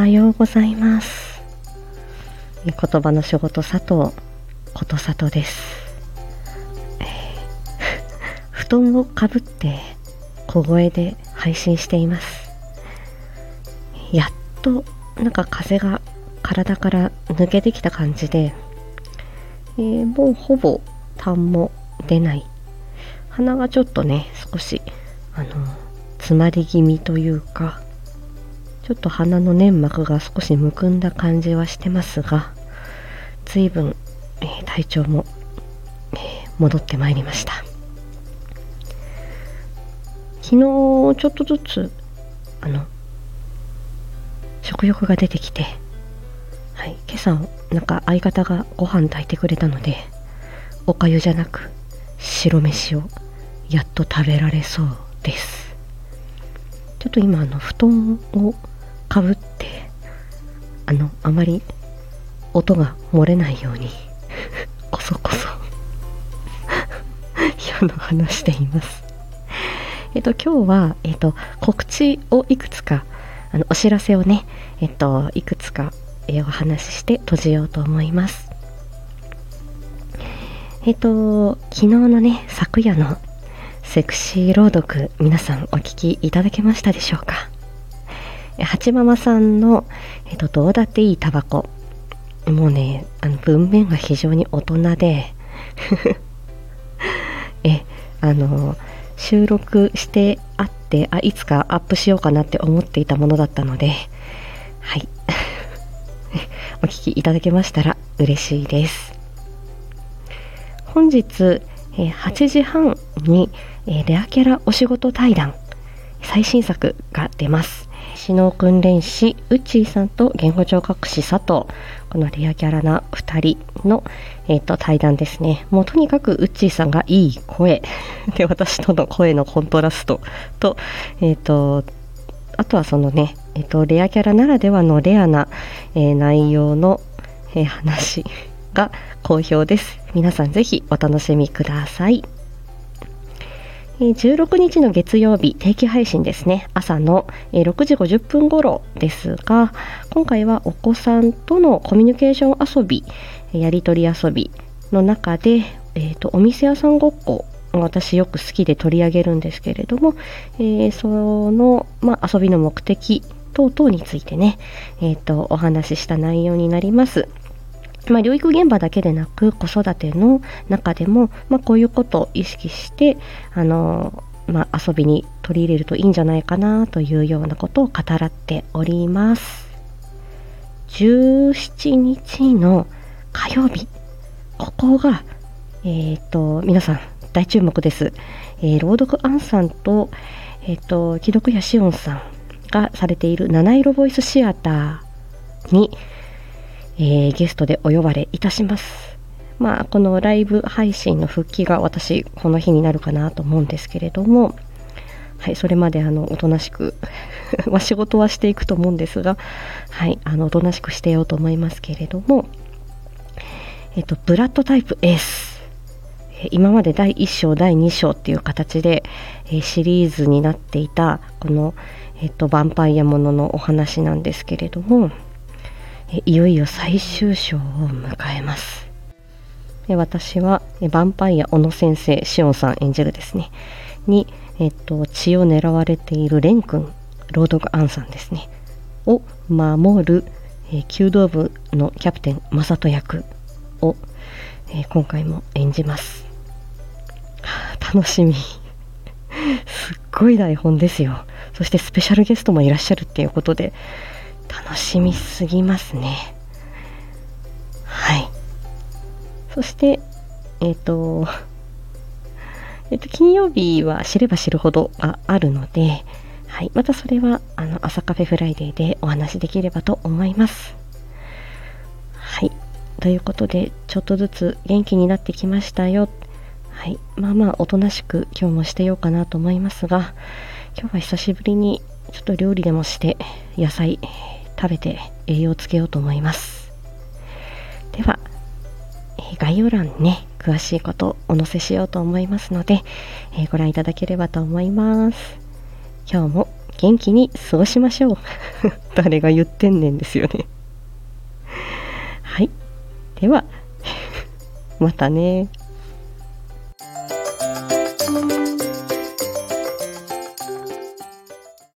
はようございます。言葉の仕事佐藤ことさとです、えー、布団をかぶって小声で配信しています。やっとなんか風が体から抜けてきた感じで、えー、もうほぼ痰も出ない。鼻がちょっとね少しあの詰まり気味というかちょっと鼻の粘膜が少しむくんだ感じはしてますが随分、えー、体調も、えー、戻ってまいりました。昨日ちょっとずつあの食欲が出てきて、はい、今朝なんか相方がご飯炊いてくれたのでおかゆじゃなく白飯をやっと食べられそうです。ちょっと今あの布団をかぶってあのあまり音が漏れないようにこそこそ 今の話しています。えっと今日はえっと告知をいくつかあのお知らせをねえっといくつか、えお話しして閉じようと思います。えっと昨日のね昨夜のセクシー朗読皆さんお聞きいただけましたでしょうか？八ママさんの、えっと、どうだっていいタバコ。もうねあの文面が非常に大人で。えあの収録してあってあいつかアップしようかなって思っていたものだったので。はい。お聞きいただけましたら嬉しいです。本日、え8時半にえ、レアキャラお仕事対談。最新作が出ます。首脳訓練士ウッチーさんと言語聴覚士佐藤。このレアキャラな2人の、えーと、対談ですね。もうとにかくウッチーさんがいい声。で私との声のコントラストと,、えーと、あとはそのね、えーと、レアキャラならではのレアな、えー、内容の、えー、話が好評です。皆さんぜひお楽しみください。16日の月曜日定期配信ですね朝の6時50分頃ですが今回はお子さんとのコミュニケーション遊びやり取り遊びの中で、えーと、お店屋さんごっこ私よく好きで取り上げるんですけれども、えー、その、まあ、遊びの目的等々についてね、えーとお話しした内容になります。まあ、療育現場だけでなく子育ての中でも、まあ、こういうことを意識してあの、まあ、遊びに取り入れるといいんじゃないかなというようなことを語らっております。17日の火曜日ここがえっ、ー、と皆さん大注目です、えー、朗読アンさんと,、えーと、既読やしおんさんがされている七色ボイスシアターにえー、ゲストでお呼ばれいたします。まあ、このライブ配信の復帰が私、この日になるかなと思うんですけれども、はい、それまであのおとなしく まあ仕事はしていくと思うんですが、はい、あのおとなしくしてようと思いますけれども、えっと、ブラッドタイプ S。今まで第1章、第2章っていう形で、えシリーズになっていた、この、えっと、ヴァンパイアもののお話なんですけれども、いよいよ最終章を迎えます。私はヴァンパイア小野先生しおんさん演じるですね。に、えっと、血を狙われている蓮くん朗読アンさんですね。を守る、え、弓道部のキャプテン正人役を、えー、今回も演じます、楽しみ。すっごい台本ですよ。そしてスペシャルゲストもいらっしゃるっていうことで楽しみすぎますね。はい。そしてえっ、ー、とえっ、と金曜日は知れば知るほどがあるのではい、またそれはあの朝カフェフライデーでお話しできればと思います。はい、ということでちょっとずつ元気になってきましたよ。はい、まあまあおとなしく今日もしてようかなと思いますが今日は久しぶりにちょっと料理でもして野菜食べて栄養をつけようと思いますでは、概要欄にね詳しいことをお載せしようと思いますので、えー、ご覧いただければと思います今日も元気に過ごしましょう。誰が言ってんねんですよね。はい。では、またね。